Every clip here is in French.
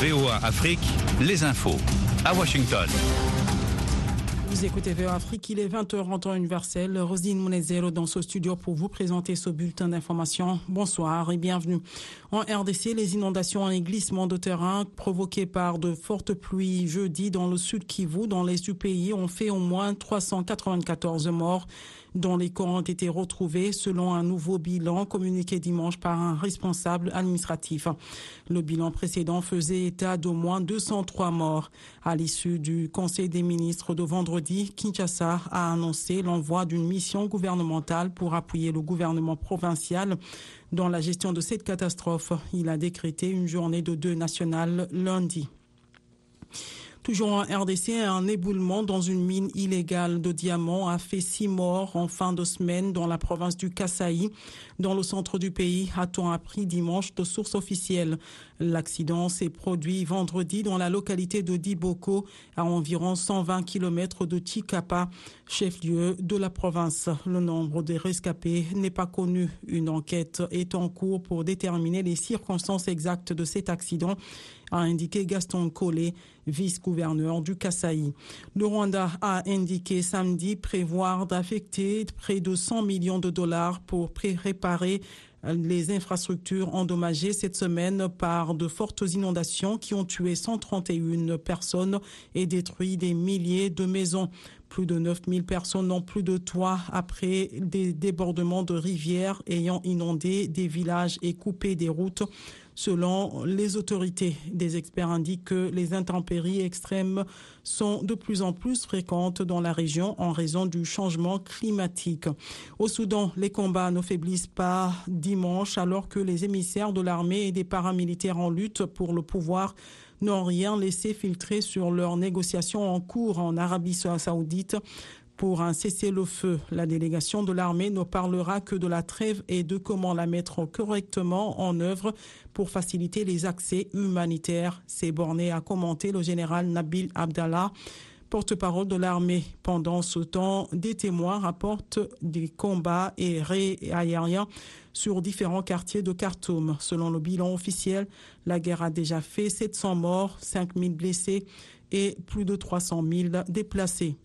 VOA Afrique, les infos. À Washington. Vous écoutez VOA Afrique, il est 20h en temps universel. Rosine Mounezero dans ce studio pour vous présenter ce bulletin d'information. Bonsoir et bienvenue. En RDC, les inondations et glissements de terrain provoqués par de fortes pluies jeudi dans le sud Kivu, dans l'est du pays, ont fait au moins 394 morts dont les corps ont été retrouvés selon un nouveau bilan communiqué dimanche par un responsable administratif. Le bilan précédent faisait état d'au moins 203 morts. À l'issue du Conseil des ministres de vendredi, Kinshasa a annoncé l'envoi d'une mission gouvernementale pour appuyer le gouvernement provincial dans la gestion de cette catastrophe. Il a décrété une journée de deuil national lundi. Toujours en RDC, un éboulement dans une mine illégale de diamants a fait six morts en fin de semaine dans la province du Kasaï, dans le centre du pays, a-t-on appris dimanche de sources officielles. L'accident s'est produit vendredi dans la localité de Diboko, à environ 120 km de Chikapa, chef-lieu de la province. Le nombre des rescapés n'est pas connu. Une enquête est en cours pour déterminer les circonstances exactes de cet accident a indiqué Gaston Collet, vice-gouverneur du Kasaï. Le Rwanda a indiqué samedi prévoir d'affecter près de 100 millions de dollars pour réparer les infrastructures endommagées cette semaine par de fortes inondations qui ont tué 131 personnes et détruit des milliers de maisons. Plus de 9000 personnes n'ont plus de toit après des débordements de rivières ayant inondé des villages et coupé des routes. Selon les autorités, des experts indiquent que les intempéries extrêmes sont de plus en plus fréquentes dans la région en raison du changement climatique. Au Soudan, les combats ne faiblissent pas dimanche alors que les émissaires de l'armée et des paramilitaires en lutte pour le pouvoir n'ont rien laissé filtrer sur leurs négociations en cours en Arabie saoudite pour un cessez-le-feu. La délégation de l'armée ne parlera que de la trêve et de comment la mettre correctement en œuvre pour faciliter les accès humanitaires. C'est borné à commenter le général Nabil Abdallah porte-parole de l'armée. Pendant ce temps, des témoins rapportent des combats aériens sur différents quartiers de Khartoum. Selon le bilan officiel, la guerre a déjà fait 700 morts, 5000 blessés et plus de 300 000 déplacés.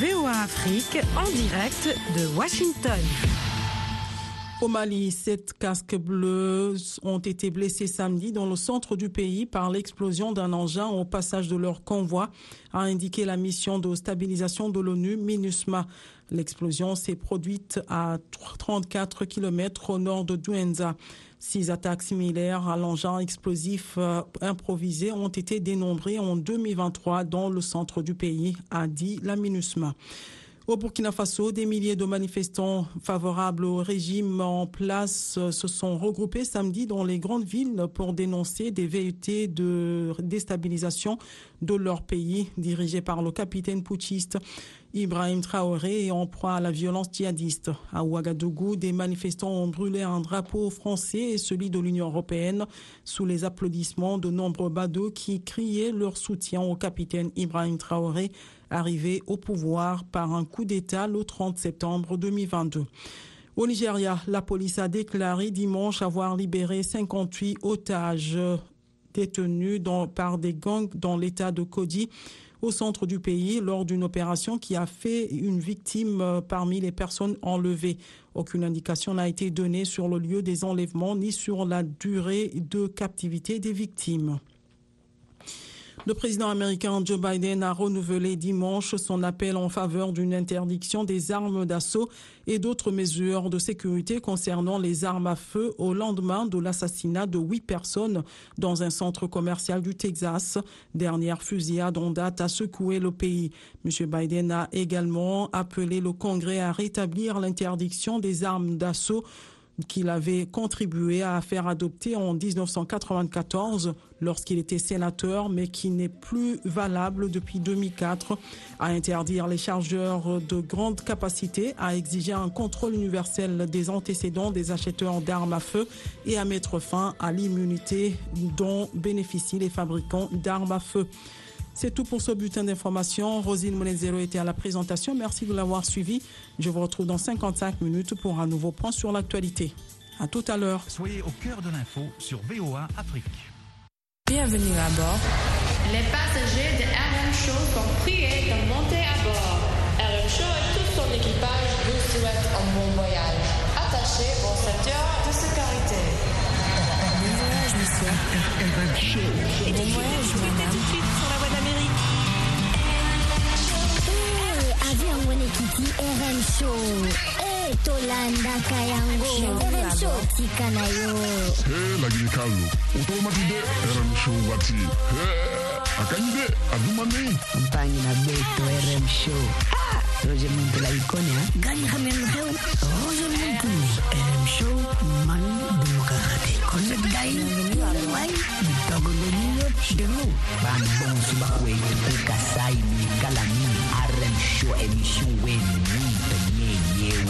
VOA Afrique en direct de Washington. Au Mali, sept casques bleus ont été blessés samedi dans le centre du pays par l'explosion d'un engin au passage de leur convoi, a indiqué la mission de stabilisation de l'ONU MINUSMA. L'explosion s'est produite à 34 km au nord de Douenza. Six attaques similaires à l'engin explosif euh, improvisé ont été dénombrées en 2023 dans le centre du pays, a dit la MINUSMA. Au Burkina Faso, des milliers de manifestants favorables au régime en place se sont regroupés samedi dans les grandes villes pour dénoncer des vérités de déstabilisation de leur pays dirigés par le capitaine putschiste Ibrahim Traoré est en proie à la violence djihadiste. À Ouagadougou, des manifestants ont brûlé un drapeau français et celui de l'Union européenne sous les applaudissements de nombreux badauds qui criaient leur soutien au capitaine Ibrahim Traoré, arrivé au pouvoir par un coup d'État le 30 septembre 2022. Au Nigeria, la police a déclaré dimanche avoir libéré 58 otages détenus par des gangs dans l'état de Kodi au centre du pays lors d'une opération qui a fait une victime euh, parmi les personnes enlevées. Aucune indication n'a été donnée sur le lieu des enlèvements ni sur la durée de captivité des victimes. Le président américain Joe Biden a renouvelé dimanche son appel en faveur d'une interdiction des armes d'assaut et d'autres mesures de sécurité concernant les armes à feu au lendemain de l'assassinat de huit personnes dans un centre commercial du Texas. Dernière fusillade en date a secoué le pays. M. Biden a également appelé le Congrès à rétablir l'interdiction des armes d'assaut qu'il avait contribué à faire adopter en 1994 lorsqu'il était sénateur, mais qui n'est plus valable depuis 2004, à interdire les chargeurs de grande capacité, à exiger un contrôle universel des antécédents des acheteurs d'armes à feu et à mettre fin à l'immunité dont bénéficient les fabricants d'armes à feu. C'est tout pour ce bulletin d'information. Rosine Monezero était à la présentation. Merci de l'avoir suivi. Je vous retrouve dans 55 minutes pour un nouveau point sur l'actualité. À tout à l'heure. Soyez au cœur de l'info sur VOA Afrique. Bienvenue à bord. Les passagers de RM Show sont priés de monter à bord. RM Show et tout son équipage vous souhaitent un bon voyage. Attachez vos ceintures de sécurité. Bon voyage, monsieur. RM Show. Bon voyage, madame. ekiki rm show. E tolandaka yango. Rm show tika na yo. E lagini kalu otomatide rm show wati eh. Hey, akanyi de adumane. mpangi na beto rm show. Ah, roger muntu la ikone ha gani hamel heu roger muntu rm show. Man demokrate connect dai. Wai dogo le niyo demu ban bon suba we ke kasai ni kala ni rm show emission we ni penye yeu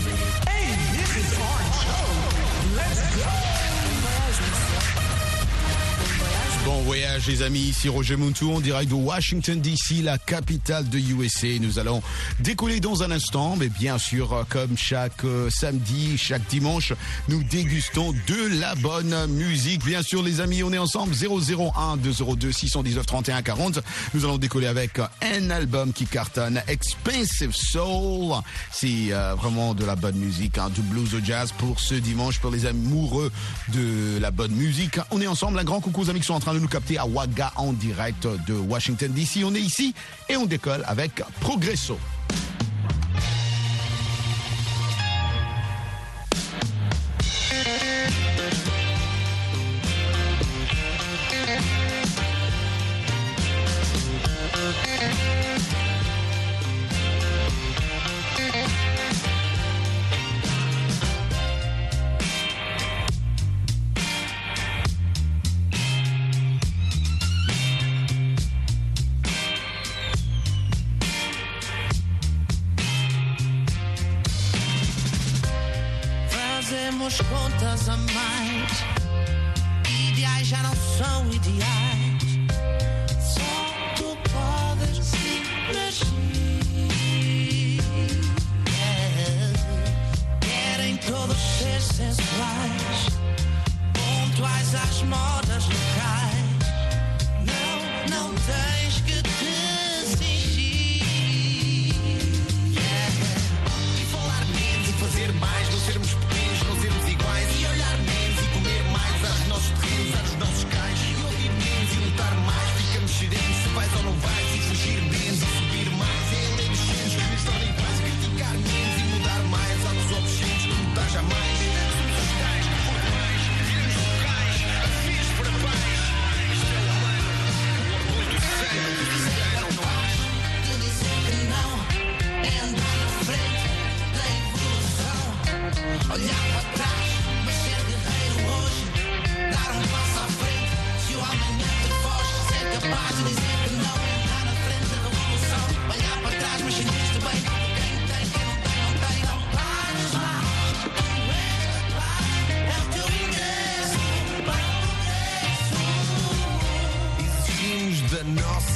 Bon voyage les amis, ici Roger Muntou en direct de Washington DC, la capitale de USA. Nous allons décoller dans un instant, mais bien sûr, comme chaque euh, samedi, chaque dimanche, nous dégustons de la bonne musique. Bien sûr les amis, on est ensemble 001 202 619 31 40. Nous allons décoller avec un album qui cartonne, Expensive Soul. C'est euh, vraiment de la bonne musique, hein, du blues au jazz pour ce dimanche, pour les amoureux de la bonne musique. On est ensemble, un grand coucou aux amis qui sont en train de nous capter à Waga en direct de Washington DC. On est ici et on décolle avec Progresso.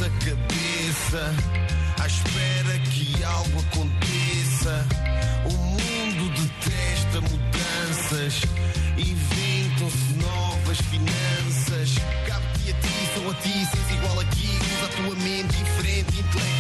Nossa cabeça à espera que algo aconteça. O mundo detesta mudanças, inventam-se novas finanças. Cabe-te a ti, sou a ti, seres igual aqui. Usa a tua mente diferente, intelectualmente,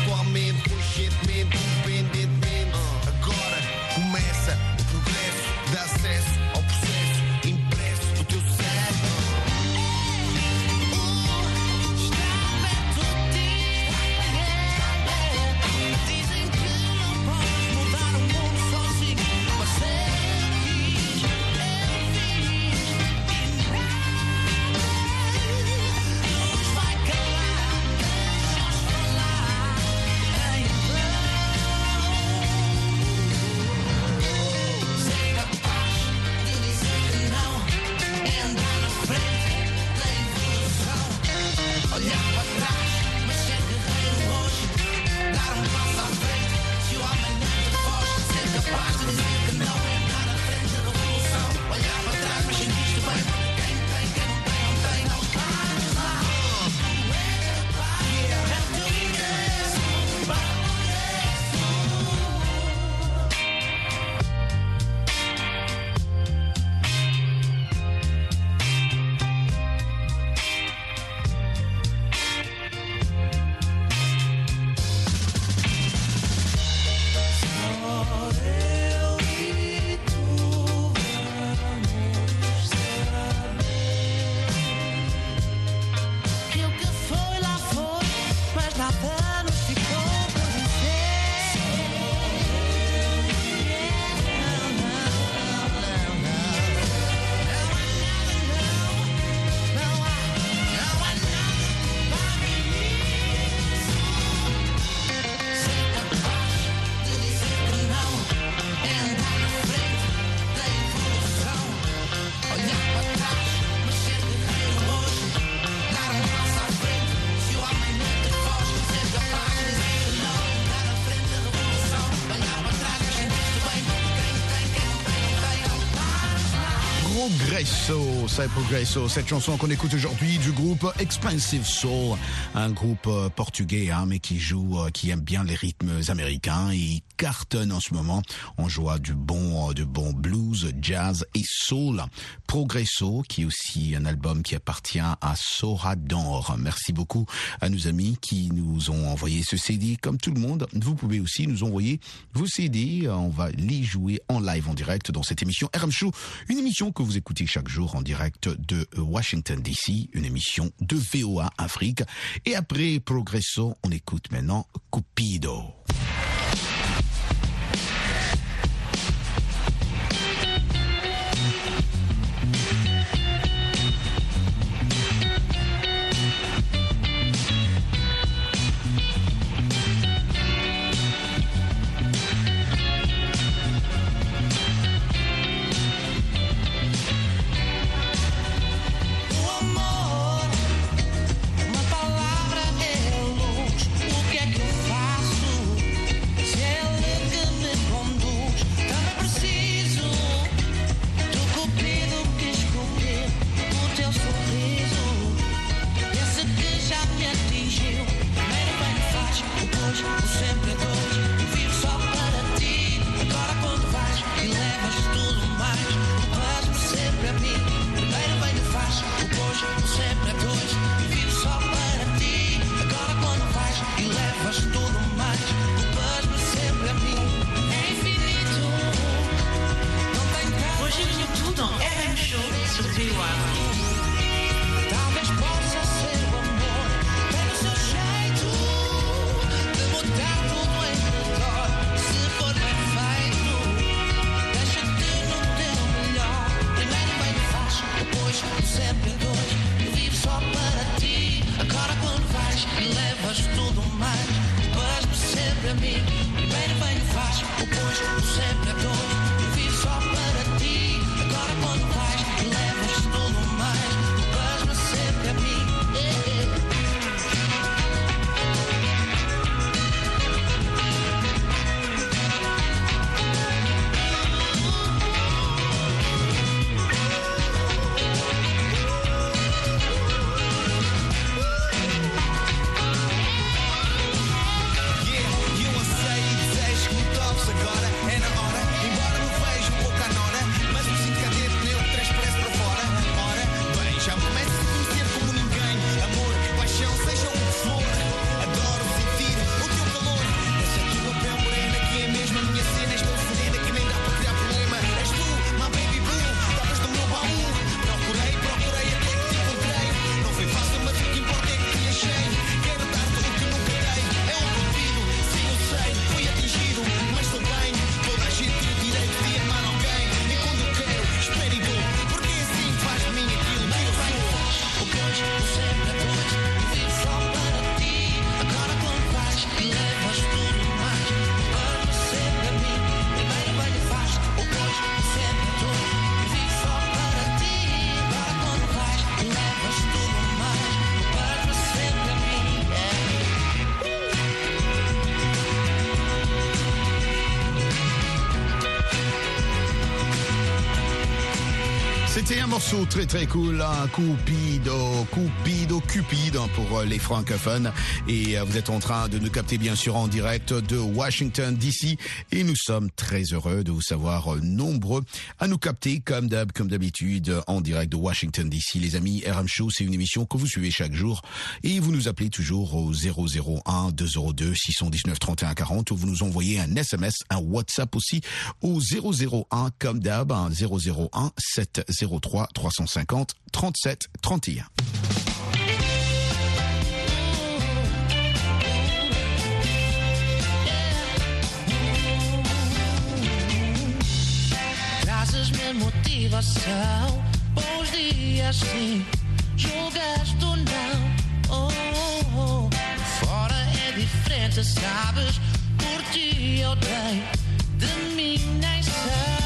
C'est Progresso, cette chanson qu'on écoute aujourd'hui du groupe Expensive Soul, un groupe euh, portugais hein, mais qui joue, euh, qui aime bien les rythmes américains et cartonne en ce moment. On joue du bon, euh, du bon blues, jazz et soul. Progresso, qui est aussi un album qui appartient à Sora d'Or. Merci beaucoup à nos amis qui nous ont envoyé ce CD. Comme tout le monde, vous pouvez aussi nous envoyer vos CD. On va les jouer en live, en direct dans cette émission RM Show, une émission que vous écoutez chaque jour en direct de Washington DC, une émission de VOA Afrique. Et après Progresso, on écoute maintenant Cupido. mim. Primeiro vem o faz, depois o sempre a dois. Très très cool, un Cupido, Cupido, Cupid hein, pour euh, les francophones. Et euh, vous êtes en train de nous capter bien sûr en direct de Washington DC. Et nous sommes très heureux de vous savoir euh, nombreux à nous capter comme d'hab, comme d'habitude en direct de Washington DC. Les amis, RM Show, c'est une émission que vous suivez chaque jour. Et vous nous appelez toujours au 001 202 619 31 40 ou vous nous envoyez un SMS, un WhatsApp aussi au 001 comme d'hab, 001 703 350 37 31. Trazes-me motivação, bons dias sim, julgas tu não. Oh, oh, oh. Fora é diferente, sabes? Por ti eu dei, de mim nem sei,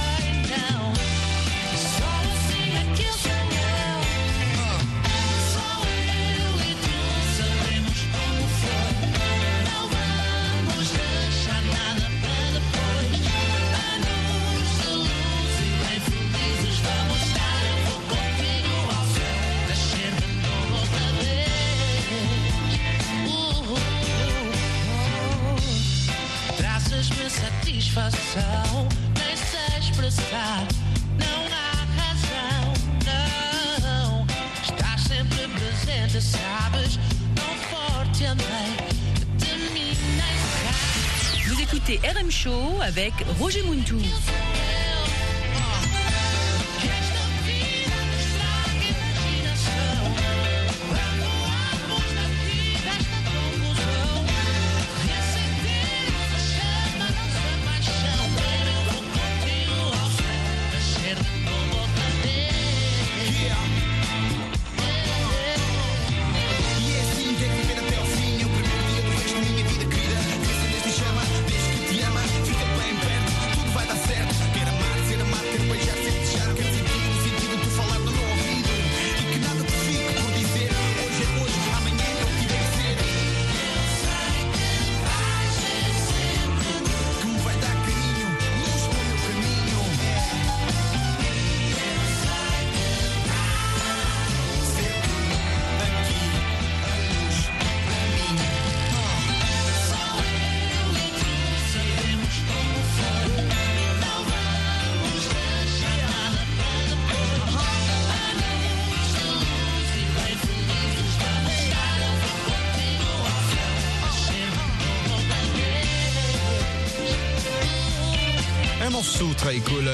Avec Roger Muntou.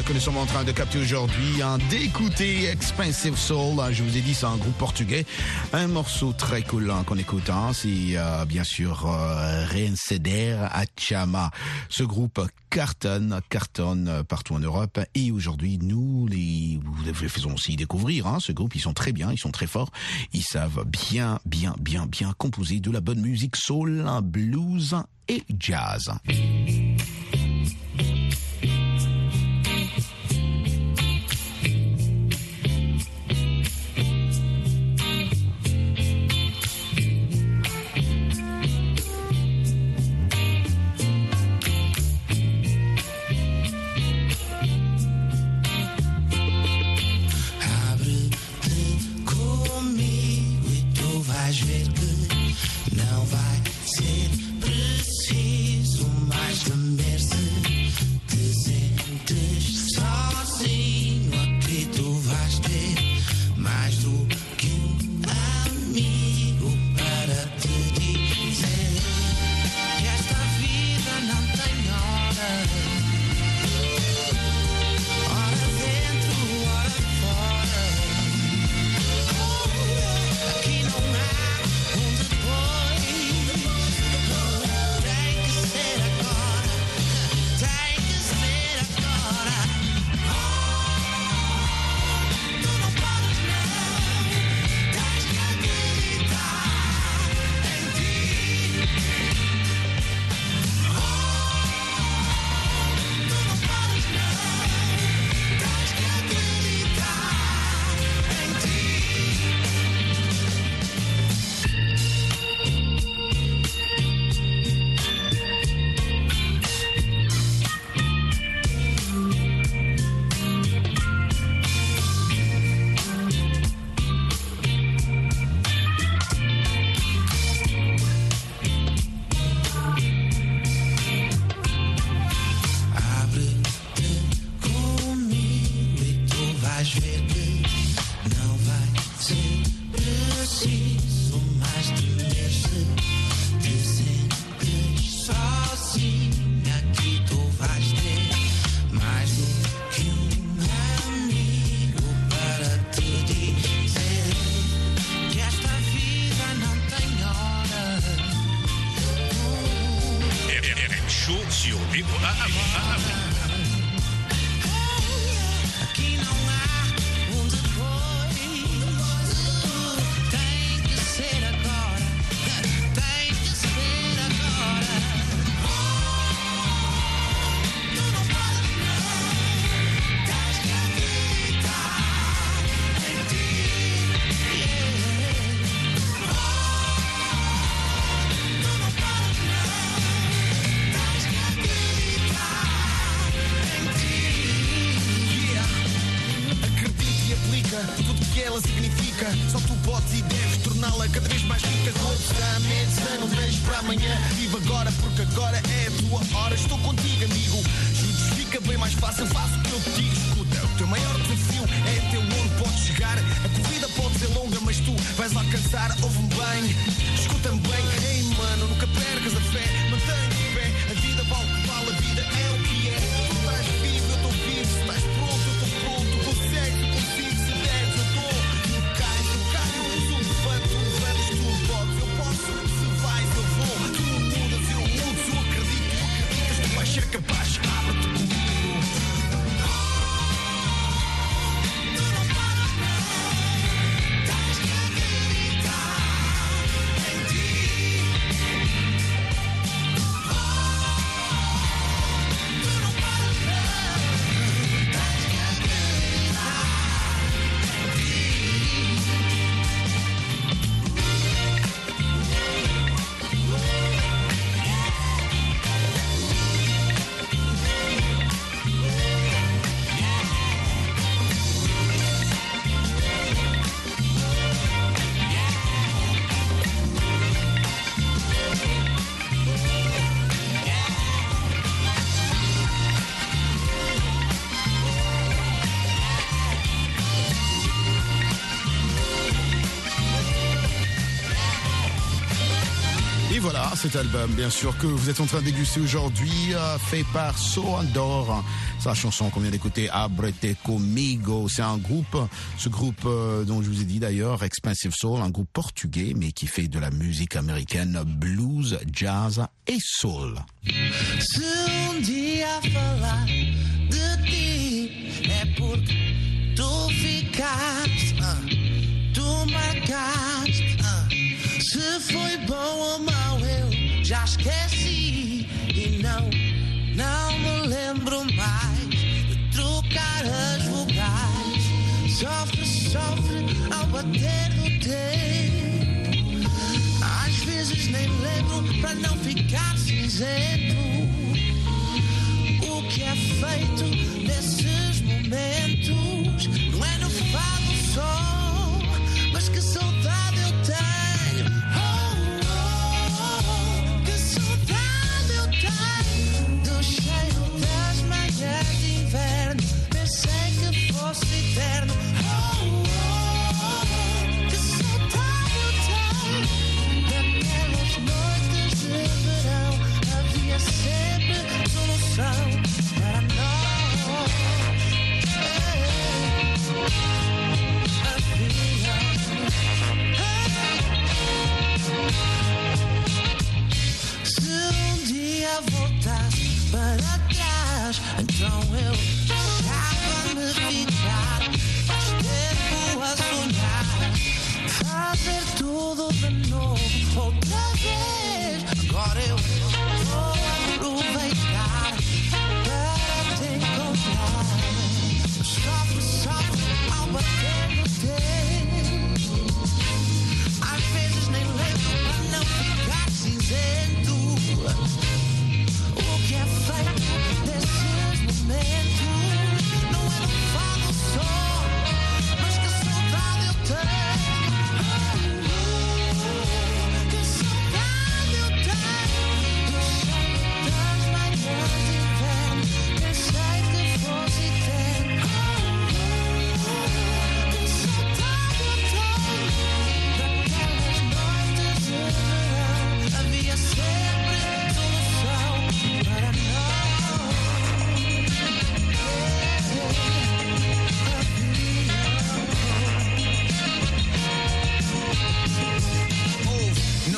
que nous sommes en train de capter aujourd'hui, hein, d'écouter Expensive Soul. Hein, je vous ai dit, c'est un groupe portugais. Un morceau très cool qu'on écoute, hein, c'est euh, bien sûr euh, Reinceder à Chama. Ce groupe cartonne, cartonne euh, partout en Europe. Et aujourd'hui, nous les, les, faisons aussi découvrir hein, ce groupe. Ils sont très bien, ils sont très forts. Ils savent bien, bien, bien, bien composer de la bonne musique soul, blues et jazz. tú voilà, cet album, bien sûr, que vous êtes en train de déguster aujourd'hui, euh, fait par So Andor. C'est la chanson qu'on vient d'écouter, Abrete Comigo. C'est un groupe, ce groupe euh, dont je vous ai dit d'ailleurs, Expensive Soul, un groupe portugais, mais qui fait de la musique américaine, blues, jazz et soul. Já esqueci e não, não me lembro mais de trocar as vogais. Sofre, sofre ao bater no tempo. Às vezes nem lembro para não ficar cinzento. O que é feito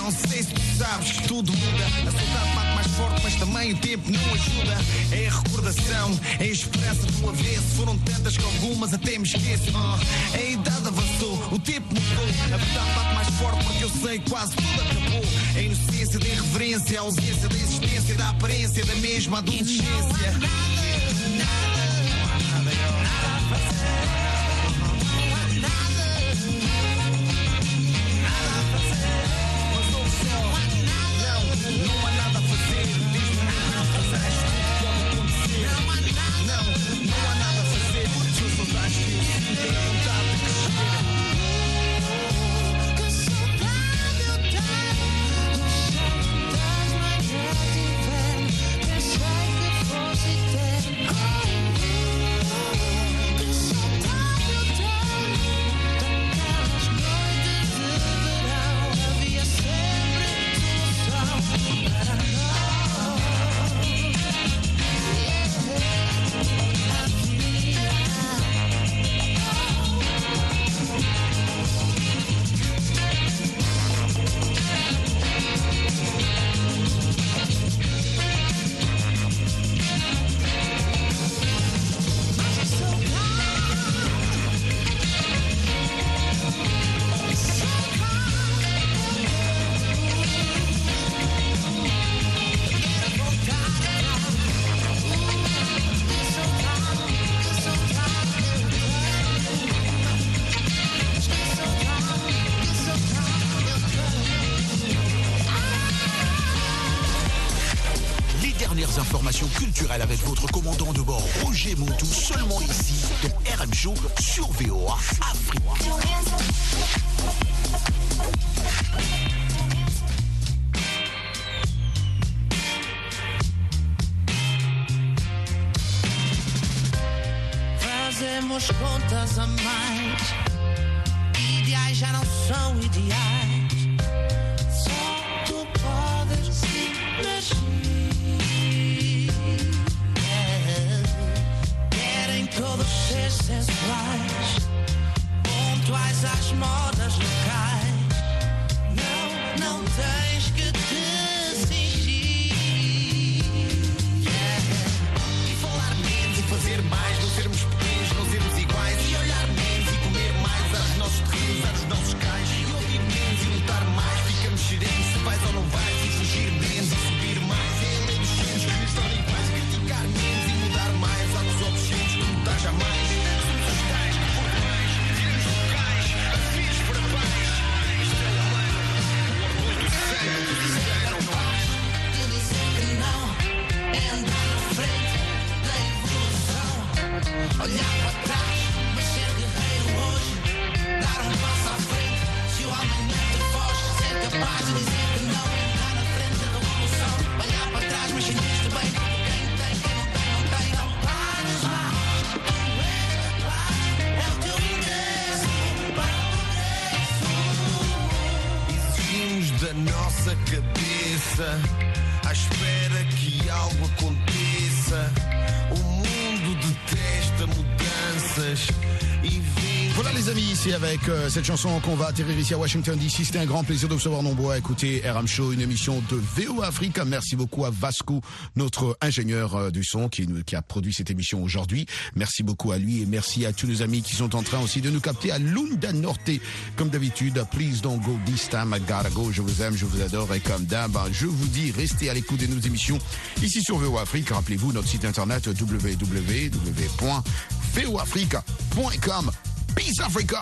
Não sei se tu sabes que tudo muda. A saudade bate mais forte, mas também o tempo não ajuda. É a recordação, é a esperança do avesso. Foram tantas que algumas até me esqueço. Ah, a idade avançou, o tempo mudou. A verdade bate mais forte porque eu sei quase tudo acabou. A inocência da irreverência, a ausência da existência, da aparência da mesma adolescência. Montou seulement ici dans RM Show sur VOA Afrique. Fazemos contas a mais. Ideais já não são ideais. as możesz lkać. Euh, cette chanson qu'on va atterrir ici à Washington DC. C'était un grand plaisir de vous recevoir nombreux à écouter RM Show, une émission de VO Africa. Merci beaucoup à Vasco, notre ingénieur euh, du son qui, qui a produit cette émission aujourd'hui. Merci beaucoup à lui et merci à tous nos amis qui sont en train aussi de nous capter à Lunda Norte. Comme d'habitude, please don't go this time, I gotta go. Je vous aime, je vous adore et comme d'hab, hein, je vous dis, restez à l'écoute de nos émissions ici sur VO Afrique. Rappelez-vous notre site internet www.voafrica.com. Peace, Africa.